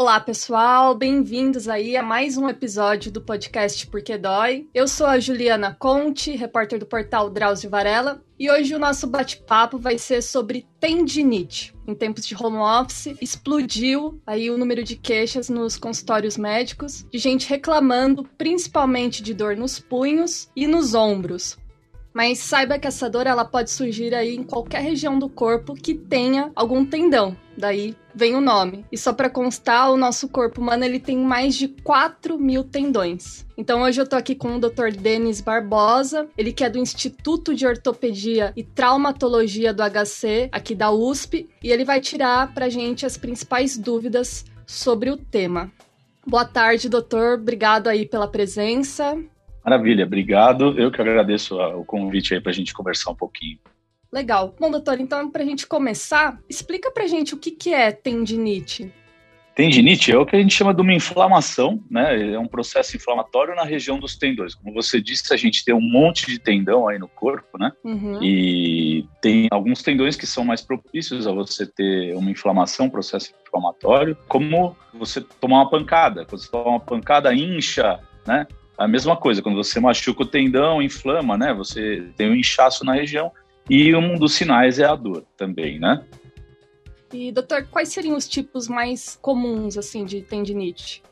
Olá, pessoal, bem-vindos aí a mais um episódio do podcast Porque Dói. Eu sou a Juliana Conte, repórter do portal Drauzio Varela, e hoje o nosso bate-papo vai ser sobre tendinite. Em tempos de home office, explodiu aí o número de queixas nos consultórios médicos, de gente reclamando principalmente de dor nos punhos e nos ombros. Mas saiba que essa dor ela pode surgir aí em qualquer região do corpo que tenha algum tendão. Daí vem o nome. E só para constar, o nosso corpo humano ele tem mais de 4 mil tendões. Então hoje eu tô aqui com o Dr. Denis Barbosa, ele que é do Instituto de Ortopedia e Traumatologia do HC, aqui da USP, e ele vai tirar pra gente as principais dúvidas sobre o tema. Boa tarde, doutor. Obrigado aí pela presença. Maravilha, obrigado. Eu que agradeço o convite aí para a gente conversar um pouquinho. Legal. Bom, doutor, então para a gente começar, explica para a gente o que, que é tendinite. Tendinite é o que a gente chama de uma inflamação, né? É um processo inflamatório na região dos tendões. Como você disse, a gente tem um monte de tendão aí no corpo, né? Uhum. E tem alguns tendões que são mais propícios a você ter uma inflamação, um processo inflamatório, como você tomar uma pancada. Quando você toma uma pancada, incha, né? A mesma coisa, quando você machuca o tendão, inflama, né? Você tem um inchaço na região e um dos sinais é a dor também, né? E, doutor, quais seriam os tipos mais comuns, assim, de tendinite?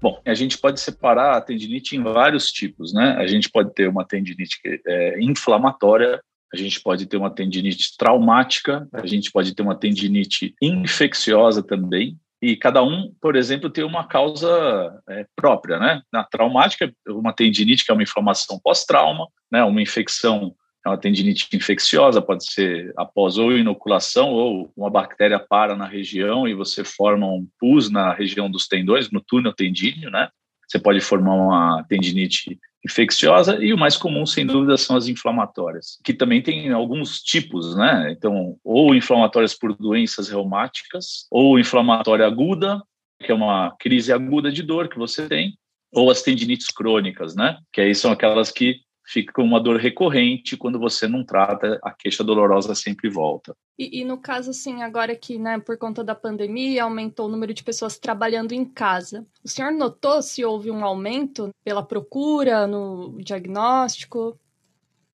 Bom, a gente pode separar a tendinite em vários tipos, né? A gente pode ter uma tendinite é, inflamatória, a gente pode ter uma tendinite traumática, a gente pode ter uma tendinite infecciosa também, e cada um, por exemplo, tem uma causa é, própria, né? Na traumática, uma tendinite que é uma inflamação pós-trauma, né? Uma infecção é uma tendinite infecciosa, pode ser após ou inoculação ou uma bactéria para na região e você forma um pus na região dos tendões, no túnel tendíneo, né? Você pode formar uma tendinite infecciosa e o mais comum, sem dúvida, são as inflamatórias, que também tem alguns tipos, né? Então, ou inflamatórias por doenças reumáticas, ou inflamatória aguda, que é uma crise aguda de dor que você tem, ou as tendinites crônicas, né? Que aí são aquelas que fica com uma dor recorrente quando você não trata, a queixa dolorosa sempre volta. E, e, no caso, assim, agora que, né, por conta da pandemia, aumentou o número de pessoas trabalhando em casa. O senhor notou se houve um aumento pela procura no diagnóstico?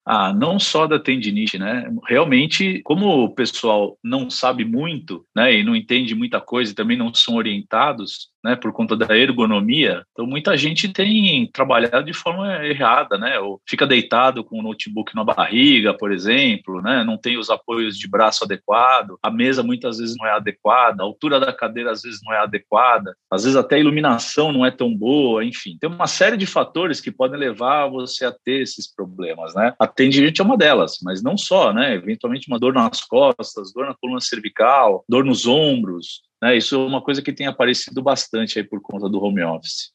Ah, não só da tendinite, né? Realmente, como o pessoal não sabe muito, né, e não entende muita coisa e também não são orientados, né, por conta da ergonomia. Então, muita gente tem trabalhado de forma errada, né, ou fica deitado com o notebook na barriga, por exemplo, né, não tem os apoios de braço adequado, a mesa muitas vezes não é adequada, a altura da cadeira às vezes não é adequada, às vezes até a iluminação não é tão boa, enfim. Tem uma série de fatores que podem levar você a ter esses problemas, né. A tendinite é uma delas, mas não só, né, eventualmente uma dor nas costas, dor na coluna cervical, dor nos ombros, né? Isso é uma coisa que tem aparecido bastante aí por conta do home office.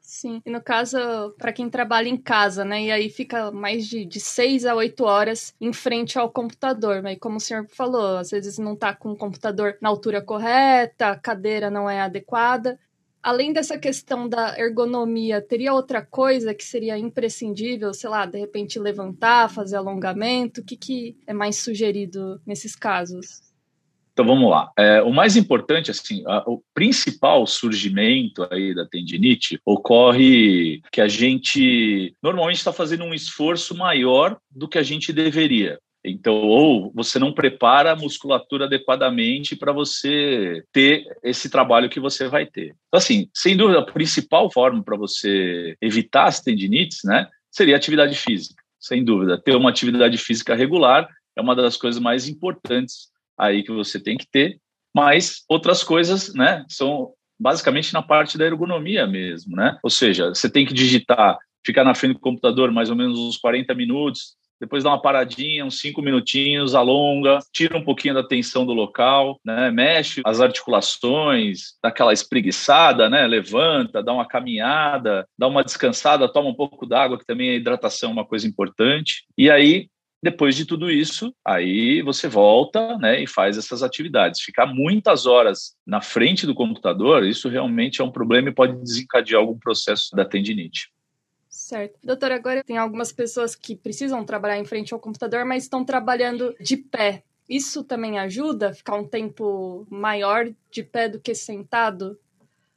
Sim, e no caso, para quem trabalha em casa, né? E aí fica mais de, de seis a oito horas em frente ao computador. Mas como o senhor falou, às vezes não está com o computador na altura correta, a cadeira não é adequada. Além dessa questão da ergonomia, teria outra coisa que seria imprescindível, sei lá, de repente levantar, fazer alongamento? O que, que é mais sugerido nesses casos? Então vamos lá. É, o mais importante, assim, a, o principal surgimento aí da tendinite ocorre que a gente normalmente está fazendo um esforço maior do que a gente deveria. Então, ou você não prepara a musculatura adequadamente para você ter esse trabalho que você vai ter. Então, assim, sem dúvida, a principal forma para você evitar as tendinites, né, seria atividade física. Sem dúvida, ter uma atividade física regular é uma das coisas mais importantes aí que você tem que ter, mas outras coisas, né, são basicamente na parte da ergonomia mesmo, né? Ou seja, você tem que digitar, ficar na frente do computador mais ou menos uns 40 minutos, depois dá uma paradinha, uns cinco minutinhos, alonga, tira um pouquinho da tensão do local, né? Mexe as articulações, dá aquela espreguiçada, né? Levanta, dá uma caminhada, dá uma descansada, toma um pouco d'água, que também a hidratação é uma coisa importante. E aí depois de tudo isso, aí você volta né, e faz essas atividades. Ficar muitas horas na frente do computador, isso realmente é um problema e pode desencadear algum processo da tendinite. Certo. Doutora, agora tem algumas pessoas que precisam trabalhar em frente ao computador, mas estão trabalhando de pé. Isso também ajuda ficar um tempo maior de pé do que sentado?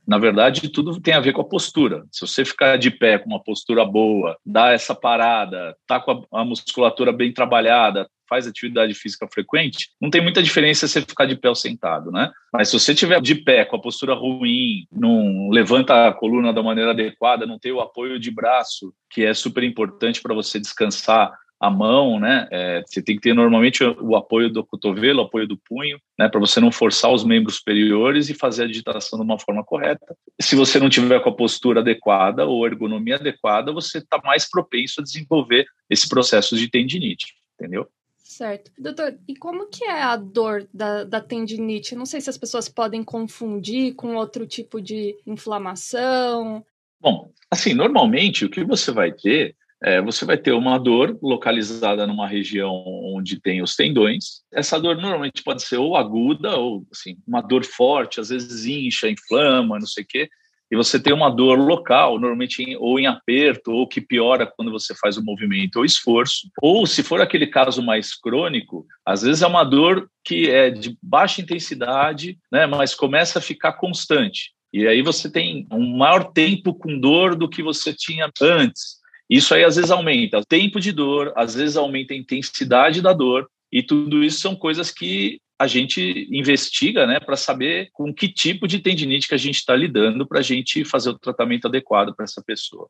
Na verdade, tudo tem a ver com a postura. Se você ficar de pé com uma postura boa, dá essa parada, tá com a, musculatura bem trabalhada, faz atividade física frequente, não tem muita diferença você ficar de pé ou sentado, né? Mas se você tiver de pé com a postura ruim, não levanta a coluna da maneira adequada, não tem o apoio de braço, que é super importante para você descansar a mão, né? É, você tem que ter normalmente o apoio do cotovelo, o apoio do punho, né? Para você não forçar os membros superiores e fazer a digitação de uma forma correta. Se você não tiver com a postura adequada ou ergonomia adequada, você está mais propenso a desenvolver esse processo de tendinite, entendeu? Certo. Doutor, e como que é a dor da, da tendinite? Não sei se as pessoas podem confundir com outro tipo de inflamação. Bom, assim, normalmente o que você vai ter é, você vai ter uma dor localizada numa região onde tem os tendões. Essa dor normalmente pode ser ou aguda ou assim, uma dor forte, às vezes incha, inflama, não sei o quê. E você tem uma dor local, normalmente em, ou em aperto, ou que piora quando você faz o movimento ou esforço. Ou se for aquele caso mais crônico, às vezes é uma dor que é de baixa intensidade, né, mas começa a ficar constante. E aí você tem um maior tempo com dor do que você tinha antes. Isso aí às vezes aumenta o tempo de dor, às vezes aumenta a intensidade da dor, e tudo isso são coisas que a gente investiga né, para saber com que tipo de tendinite que a gente está lidando para a gente fazer o tratamento adequado para essa pessoa.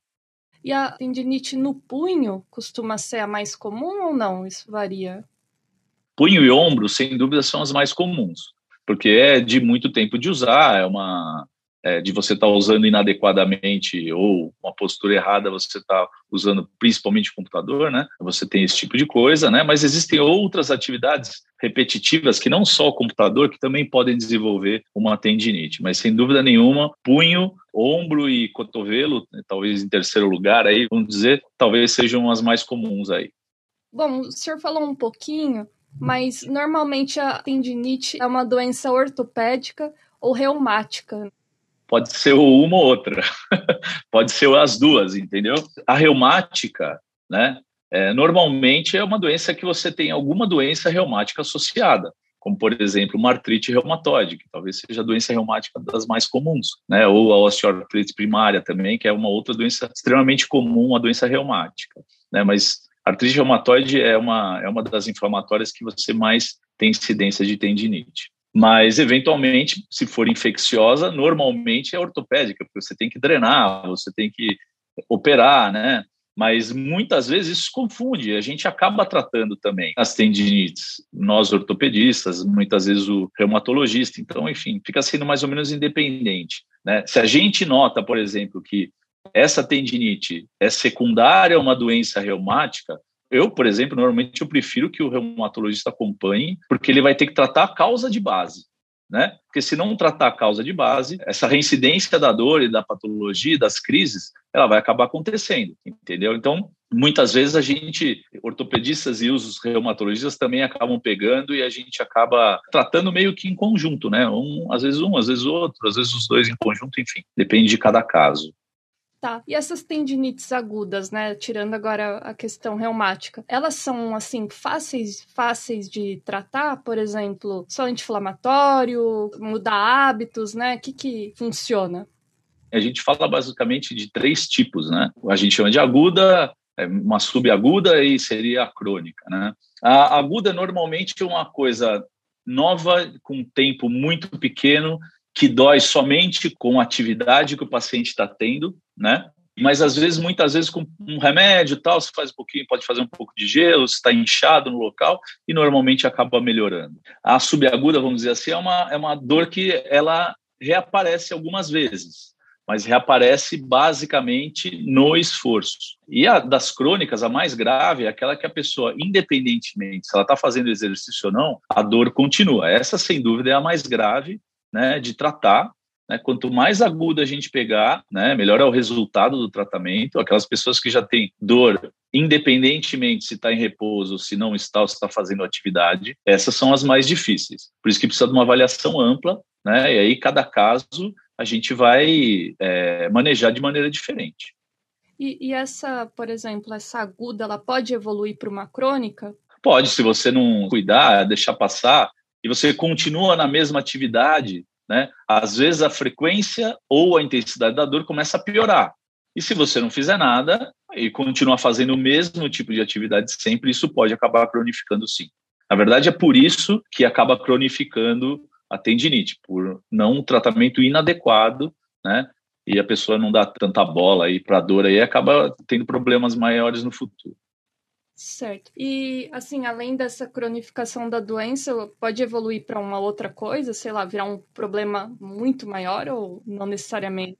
E a tendinite no punho costuma ser a mais comum ou não? Isso varia? Punho e ombro, sem dúvida, são as mais comuns, porque é de muito tempo de usar, é uma é, de você estar tá usando inadequadamente ou uma postura errada, você está usando principalmente o computador, né? Você tem esse tipo de coisa, né? Mas existem outras atividades repetitivas que não só o computador, que também podem desenvolver uma tendinite. Mas sem dúvida nenhuma, punho, ombro e cotovelo, talvez em terceiro lugar aí, vamos dizer, talvez sejam as mais comuns aí. Bom, o senhor falou um pouquinho, mas normalmente a tendinite é uma doença ortopédica ou reumática pode ser uma ou outra, pode ser as duas, entendeu? A reumática, né? É, normalmente é uma doença que você tem alguma doença reumática associada, como por exemplo uma artrite reumatoide, que talvez seja a doença reumática das mais comuns, né? Ou a osteoartrite primária também, que é uma outra doença extremamente comum, a doença reumática, né? Mas artrite reumatoide é uma é uma das inflamatórias que você mais tem incidência de tendinite. Mas, eventualmente, se for infecciosa, normalmente é ortopédica, porque você tem que drenar, você tem que operar, né? Mas muitas vezes isso confunde, a gente acaba tratando também as tendinites, nós ortopedistas, muitas vezes o reumatologista, então, enfim, fica sendo mais ou menos independente. Né? Se a gente nota, por exemplo, que essa tendinite é secundária a uma doença reumática, eu, por exemplo, normalmente eu prefiro que o reumatologista acompanhe, porque ele vai ter que tratar a causa de base. Né? Porque se não tratar a causa de base, essa reincidência da dor e da patologia, das crises, ela vai acabar acontecendo, entendeu? Então, muitas vezes a gente, ortopedistas e os reumatologistas também acabam pegando e a gente acaba tratando meio que em conjunto, né? Um, às vezes um, às vezes outro, às vezes os dois em conjunto, enfim, depende de cada caso. Tá. E essas tendinites agudas, né? Tirando agora a questão reumática, elas são assim fáceis, fáceis de tratar, por exemplo, só anti-inflamatório, mudar hábitos, né? O que que funciona? A gente fala basicamente de três tipos, né? A gente chama de aguda, é, uma subaguda e seria a crônica, né? A aguda normalmente é uma coisa nova com tempo muito pequeno que dói somente com a atividade que o paciente está tendo, né? Mas às vezes, muitas vezes, com um remédio tal, você faz um pouquinho, pode fazer um pouco de gelo, está inchado no local e normalmente acaba melhorando. A subaguda, vamos dizer assim, é uma, é uma dor que ela reaparece algumas vezes, mas reaparece basicamente no esforço. E a das crônicas, a mais grave, é aquela que a pessoa, independentemente se ela está fazendo exercício ou não, a dor continua. Essa, sem dúvida, é a mais grave né, de tratar. Né? Quanto mais aguda a gente pegar, né, melhor é o resultado do tratamento. Aquelas pessoas que já têm dor, independentemente se está em repouso, se não está, ou se está fazendo atividade, essas são as mais difíceis. Por isso que precisa de uma avaliação ampla, né? E aí cada caso a gente vai é, manejar de maneira diferente. E, e, essa, por exemplo, essa aguda, ela pode evoluir para uma crônica? Pode, se você não cuidar, deixar passar, e você continua na mesma atividade, né? Às vezes a frequência ou a intensidade da dor começa a piorar. E se você não fizer nada e continuar fazendo o mesmo tipo de atividade sempre, isso pode acabar cronificando sim. Na verdade, é por isso que acaba cronificando a tendinite, por não um tratamento inadequado, né? E a pessoa não dá tanta bola aí para a dor aí acaba tendo problemas maiores no futuro. Certo. E, assim, além dessa cronificação da doença, pode evoluir para uma outra coisa, sei lá, virar um problema muito maior ou não necessariamente?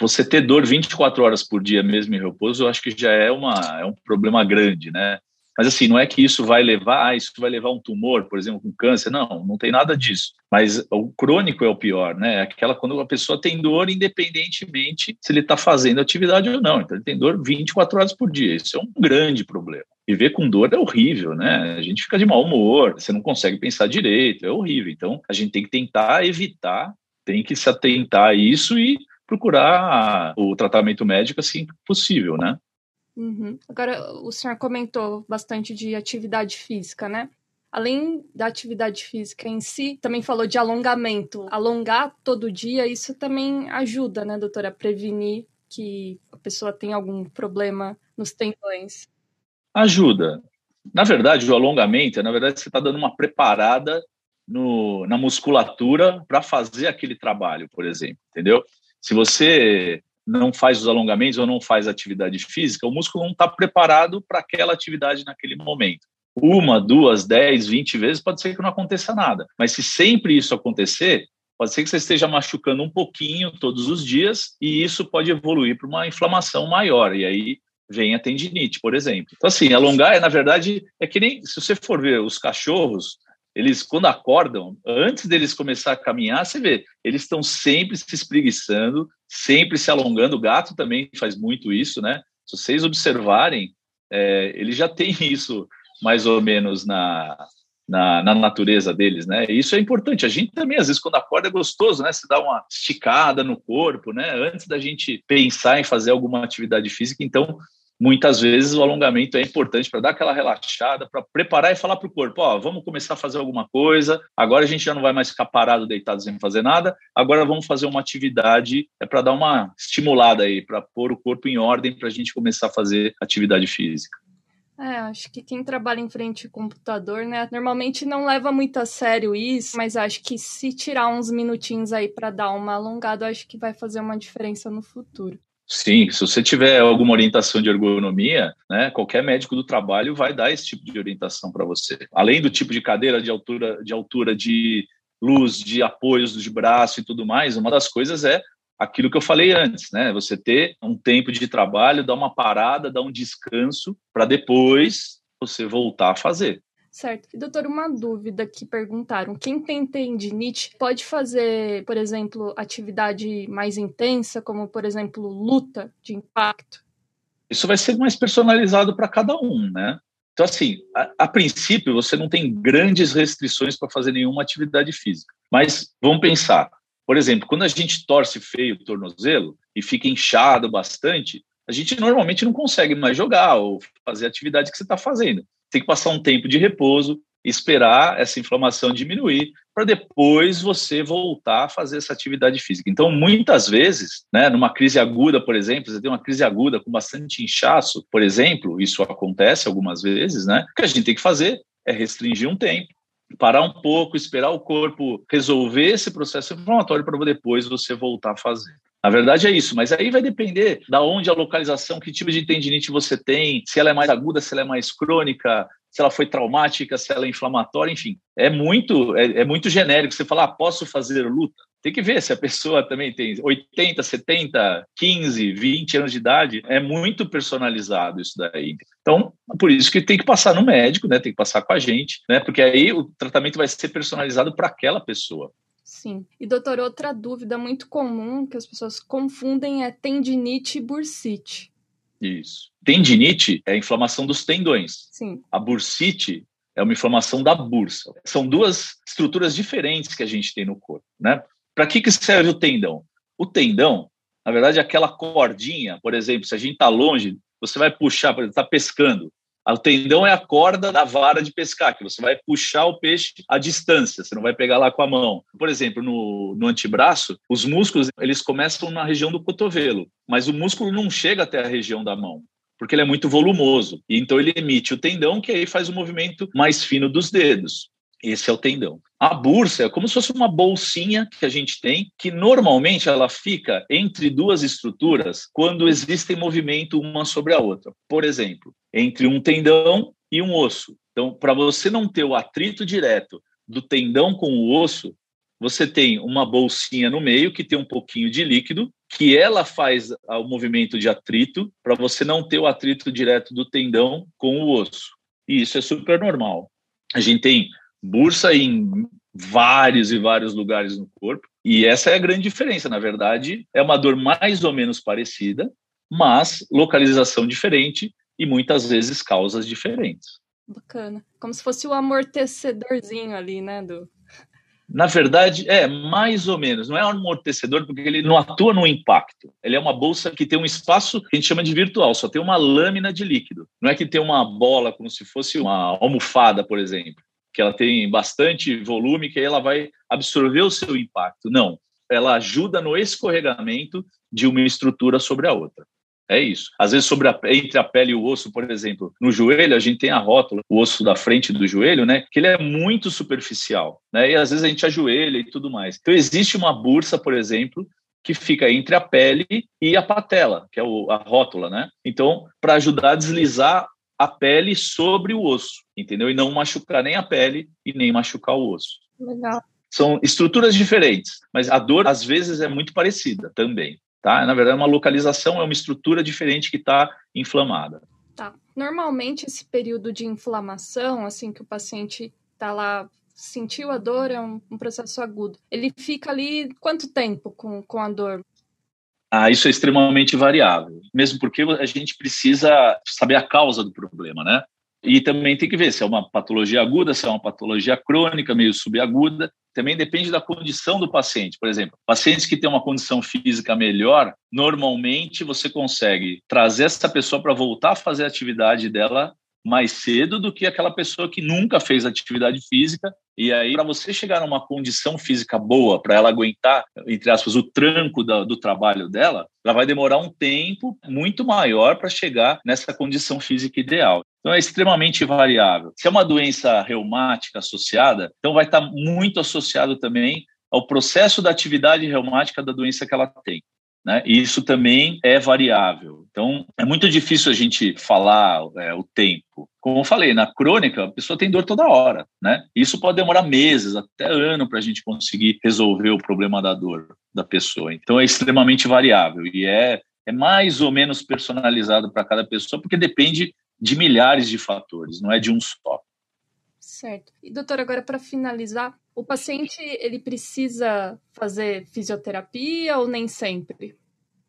Você ter dor 24 horas por dia mesmo em repouso, eu acho que já é, uma, é um problema grande, né? Mas assim, não é que isso vai levar, ah, isso vai levar um tumor, por exemplo, com câncer. Não, não tem nada disso. Mas o crônico é o pior, né? É aquela quando a pessoa tem dor independentemente se ele está fazendo atividade ou não. Então ele tem dor 24 horas por dia. Isso é um grande problema. Viver com dor é horrível, né? A gente fica de mau humor, você não consegue pensar direito, é horrível. Então a gente tem que tentar evitar, tem que se atentar a isso e procurar o tratamento médico assim que possível, né? Uhum. Agora, o senhor comentou bastante de atividade física, né? Além da atividade física em si, também falou de alongamento. Alongar todo dia, isso também ajuda, né, doutora, a prevenir que a pessoa tenha algum problema nos tendões. Ajuda. Na verdade, o alongamento, na verdade, você está dando uma preparada no, na musculatura para fazer aquele trabalho, por exemplo, entendeu? Se você não faz os alongamentos ou não faz atividade física, o músculo não está preparado para aquela atividade naquele momento. Uma, duas, dez, vinte vezes pode ser que não aconteça nada. Mas se sempre isso acontecer, pode ser que você esteja machucando um pouquinho todos os dias e isso pode evoluir para uma inflamação maior. E aí vem a tendinite, por exemplo. Então, assim, alongar é, na verdade, é que nem se você for ver os cachorros, eles, quando acordam, antes deles começar a caminhar, você vê, eles estão sempre se espreguiçando, sempre se alongando. O gato também faz muito isso, né? Se vocês observarem, é, ele já tem isso mais ou menos na, na, na, natureza deles, né? Isso é importante. A gente também, às vezes, quando acorda, é gostoso, né? Se dá uma esticada no corpo, né? Antes da gente pensar em fazer alguma atividade física. Então, muitas vezes o alongamento é importante para dar aquela relaxada, para preparar e falar para o corpo, ó, vamos começar a fazer alguma coisa, agora a gente já não vai mais ficar parado, deitado sem fazer nada, agora vamos fazer uma atividade, é para dar uma estimulada aí, para pôr o corpo em ordem para a gente começar a fazer atividade física. É, acho que quem trabalha em frente ao computador, né, normalmente não leva muito a sério isso, mas acho que se tirar uns minutinhos aí para dar uma alongada, acho que vai fazer uma diferença no futuro. Sim, se você tiver alguma orientação de ergonomia, né, qualquer médico do trabalho vai dar esse tipo de orientação para você. Além do tipo de cadeira, de altura, de altura de luz, de apoios de braço e tudo mais, uma das coisas é aquilo que eu falei antes, né? Você ter um tempo de trabalho, dar uma parada, dar um descanso para depois você voltar a fazer. Certo. E, doutor, uma dúvida que perguntaram. Quem tem tendinite pode fazer, por exemplo, atividade mais intensa, como, por exemplo, luta de impacto? Isso vai ser mais personalizado para cada um, né? Então, assim, a, a, princípio, você não tem grandes restrições para fazer nenhuma atividade física. Mas vamos pensar. Por exemplo, quando a gente torce feio o tornozelo e fica inchado bastante, a gente normalmente não consegue mais jogar ou fazer a atividade que você está fazendo tem que passar um tempo de repouso, esperar essa inflamação diminuir, para depois você voltar a fazer essa atividade física. Então, muitas vezes, né, numa crise aguda, por exemplo, você tem uma crise aguda com bastante inchaço, por exemplo, isso acontece algumas vezes, né? O que a gente tem que fazer é restringir um tempo, parar um pouco, esperar o corpo resolver esse processo inflamatório para depois você voltar a fazer. Na verdade é isso, mas aí vai depender da onde a localização, que tipo de tendinite você tem, se ela é mais aguda, se ela é mais crônica, se ela foi traumática, se ela é inflamatória, enfim. É muito, é, é muito genérico. Você falar, ah, posso fazer luta? Tem que ver se a pessoa também tem 80, 70, 15, 20 anos de idade. É muito personalizado isso daí. Então, por isso que tem que passar no médico, né? Tem que passar com a gente, né? Porque aí o tratamento vai ser personalizado para aquela pessoa. Sim. E, doutor, outra dúvida muito comum que as pessoas confundem é tendinite e bursite. Isso. Tendinite é a inflamação dos tendões. Sim. A bursite é uma inflamação da bursa. São duas estruturas diferentes que a gente tem no corpo, né? Para que, que serve o tendão? O tendão, na verdade, é aquela cordinha, por exemplo, se a gente está longe, você vai puxar, por exemplo, está pescando, O tendão é a corda da vara de pescar, que você vai puxar o peixe à distância, você não vai pegar lá com a mão. Por exemplo, no, no antebraço, os músculos eles começam na região do cotovelo, mas o músculo não chega até a região da mão porque ele é muito volumoso. E então ele emite o tendão, que aí faz o movimento mais fino dos dedos. Esse é o tendão. A bursa é como se fosse uma bolsinha que a gente tem, que normalmente ela fica entre duas estruturas quando existem movimento uma sobre a outra. Por exemplo, entre um tendão e um osso. Então, para você não ter o atrito direto do tendão com o osso, você tem uma bolsinha no meio que tem um pouquinho de líquido, que ela faz o movimento de atrito para você não ter o atrito direto do tendão com o osso. E isso é super normal. A gente tem bursa em vários e vários lugares no corpo, e essa é a grande diferença. Na verdade, é uma dor mais ou menos parecida, mas localização diferente e muitas vezes causas diferentes. Bacana. Como se fosse o amortecedorzinho ali, né, do na verdade, é mais ou menos. Não é um amortecedor, porque ele não atua no impacto. Ele é uma bolsa que tem um espaço que a gente chama de virtual, só tem uma lâmina de líquido. Não é que tem uma bola como se fosse uma almofada, por exemplo, que ela tem bastante volume, que aí ela vai absorver o seu impacto. Não. Ela ajuda no escorregamento de uma estrutura sobre a outra. É isso. Às vezes, sobre a, entre a pele e o osso, por exemplo, no joelho, a gente tem a rótula, o osso da frente do joelho, né? Que ele é muito superficial, né? E às vezes a gente ajoelha e tudo mais. Então, existe uma bursa, por exemplo, que fica entre a pele e a patela, que é o, a rótula, né? Então, para ajudar a deslizar a pele sobre o osso, entendeu? E não machucar nem a pele e nem machucar o osso. Legal. São estruturas diferentes, mas a dor às vezes é muito parecida também. Tá? Na verdade, é uma localização, é uma estrutura diferente que está inflamada. Tá. Normalmente, esse período de inflamação, assim que o paciente está lá, sentiu a dor, é um, um, processo agudo. Ele fica ali quanto tempo com, com a dor? Ah, isso é extremamente variável, mesmo porque a gente precisa saber a causa do problema, né? E também tem que ver se é uma patologia aguda, se é uma patologia crônica, meio subaguda. Também depende da condição do paciente. Por exemplo, pacientes que têm uma condição física melhor, normalmente você consegue trazer essa pessoa para voltar a fazer a atividade dela mais cedo do que aquela pessoa que nunca fez atividade física. E aí, para você chegar numa condição física boa, para ela aguentar, entre aspas, o tranco do, trabalho dela, ela vai demorar um tempo muito maior para chegar nessa condição física ideal. Então, é extremamente variável. Se é uma doença reumática associada, então vai estar muito associado também ao processo da atividade reumática da doença que ela tem. Né? E isso também é variável. Então, é muito difícil a gente falar é, o tempo. Como eu falei, na crônica, a pessoa tem dor toda hora. Né? Isso pode demorar meses, até ano, para a gente conseguir resolver o problema da dor da pessoa. Então, é extremamente variável e é, é mais ou menos personalizado para cada pessoa, porque depende de milhares de fatores, não é de um só. Certo. E doutor, agora para finalizar, o paciente ele precisa fazer fisioterapia ou nem sempre?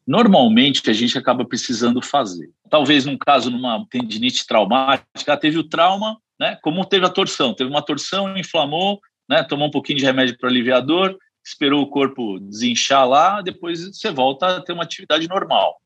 Normalmente a gente acaba precisando fazer. Talvez num caso numa tendinite traumática, teve o trauma, né? Como teve a torção, teve uma torção, inflamou, né? Tomou um pouquinho de remédio para aliviar dor, esperou o corpo desinchar lá, depois você volta a ter uma atividade normal.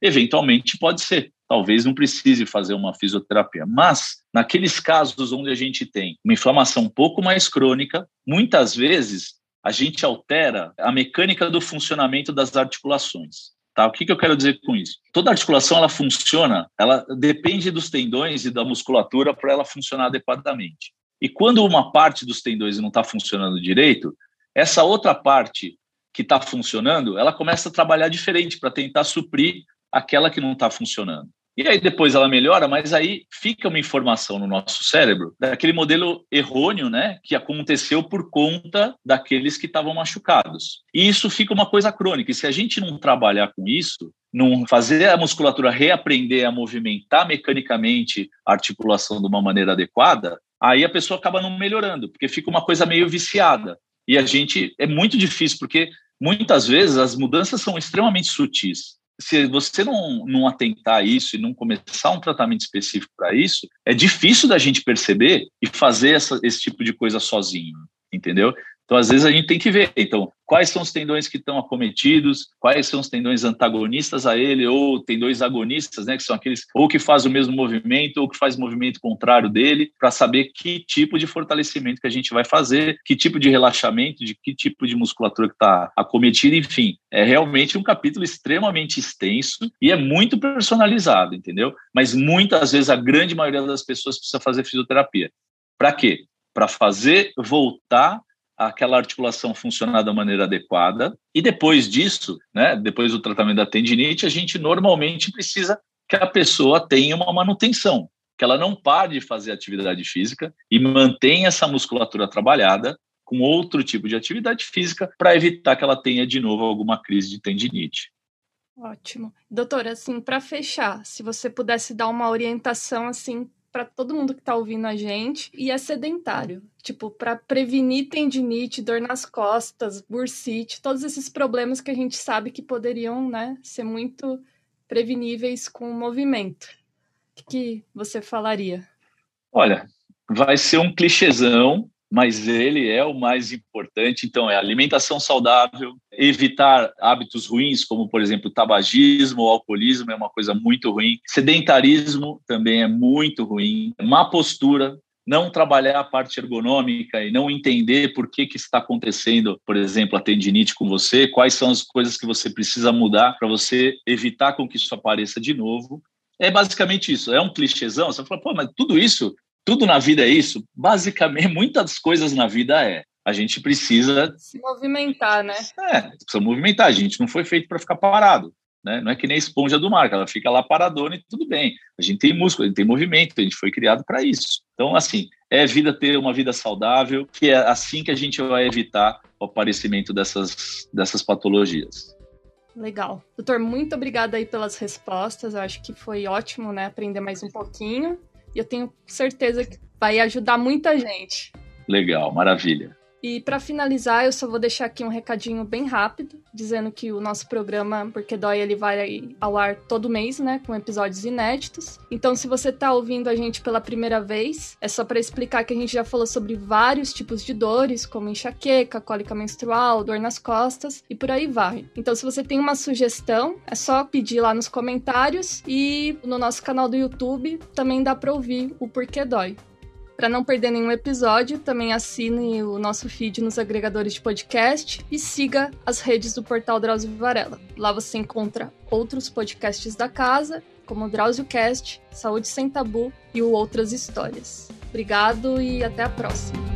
Eventualmente pode ser talvez não precise fazer uma fisioterapia. Mas, naqueles casos onde a gente tem uma inflamação um pouco mais crônica, muitas vezes a gente altera a mecânica do funcionamento das articulações. Tá? O que, que eu quero dizer com isso? Toda articulação ela funciona, ela depende dos tendões e da musculatura para ela funcionar adequadamente. E quando uma parte dos tendões não está funcionando direito, essa outra parte que está funcionando, ela começa a trabalhar diferente para tentar suprir aquela que não está funcionando. E aí depois ela melhora, mas aí fica uma informação no nosso cérebro daquele modelo errôneo, né, que aconteceu por conta daqueles que estavam machucados. E isso fica uma coisa crônica. E se a gente não trabalhar com isso, não fazer a musculatura reaprender a movimentar mecanicamente a articulação de uma maneira adequada, aí a pessoa acaba não melhorando, porque fica uma coisa meio viciada. E a gente é muito difícil porque muitas vezes as mudanças são extremamente sutis se você não, não atentar a isso e não começar um tratamento específico para isso, é difícil da gente perceber e fazer essa, esse tipo de coisa sozinho, entendeu? Então, às vezes, a gente tem que ver. Então, quais são os tendões que estão acometidos, quais são os tendões antagonistas a ele, ou tendões agonistas, né, que são aqueles ou que faz o mesmo movimento ou que faz movimento contrário dele, para saber que tipo de fortalecimento que a gente vai fazer, que tipo de relaxamento, de que tipo de musculatura que está acometida, enfim. É realmente um capítulo extremamente extenso e é muito personalizado, entendeu? Mas muitas vezes a grande maioria das pessoas precisa fazer fisioterapia. Para quê? Para fazer voltar aquela articulação funcionar da maneira adequada. E depois disso, né, depois do tratamento da tendinite, a gente normalmente precisa que a pessoa tenha uma manutenção, que ela não pare de fazer atividade física e mantenha essa musculatura trabalhada com outro tipo de atividade física para evitar que ela tenha de novo alguma crise de tendinite. Ótimo. Doutora, assim, para fechar, se você pudesse dar uma orientação assim para todo mundo que está ouvindo a gente e é sedentário. Tipo, para prevenir tendinite, dor nas costas, bursite, todos esses problemas que a gente sabe que poderiam, né, ser muito preveníveis com o movimento. O que você falaria? Olha, vai ser um clichêzão, mas ele é o mais importante. Então, é alimentação saudável, evitar hábitos ruins, como, por exemplo, tabagismo ou alcoolismo, é uma coisa muito ruim. Sedentarismo também é muito ruim. Má postura, não trabalhar a parte ergonômica e não entender por que, que está acontecendo, por exemplo, a tendinite com você, quais são as coisas que você precisa mudar para você evitar com que isso apareça de novo. É basicamente isso. É um clichêzão. Você fala, pô, mas tudo isso tudo na vida é isso? Basicamente, muitas coisas na vida é. A gente precisa se movimentar, né? É, precisa movimentar. A gente não foi feito para ficar parado. Né? Não é que nem a esponja do mar, que ela fica lá paradona e tudo bem. A gente tem músculo, a gente tem movimento, a gente foi criado para isso. Então, assim, é vida ter uma vida saudável, que é assim que a gente vai evitar o aparecimento dessas, dessas patologias. Legal. Doutor, muito obrigada aí pelas respostas. Eu acho que foi ótimo, né? Aprender mais um pouquinho. E eu tenho certeza que vai ajudar muita gente. Legal, maravilha. E para finalizar, eu só vou deixar aqui um recadinho bem rápido, dizendo que o nosso programa Porque Dói ele vai ao ar todo mês, né, com episódios inéditos. Então, se você tá ouvindo a gente pela primeira vez, é só para explicar que a gente já falou sobre vários tipos de dores, como enxaqueca, cólica menstrual, dor nas costas e por aí vai. Então, se você tem uma sugestão, é só pedir lá nos comentários e no nosso canal do YouTube também dá para ouvir o Porquê Dói. Para não perder nenhum episódio, também assine o nosso feed nos agregadores de podcast e siga as redes do portal Drauzio Varela. Lá você encontra outros podcasts da casa, como o Drauzio Cast, Saúde Sem Tabu e o Outras Histórias. Obrigado e até a próxima.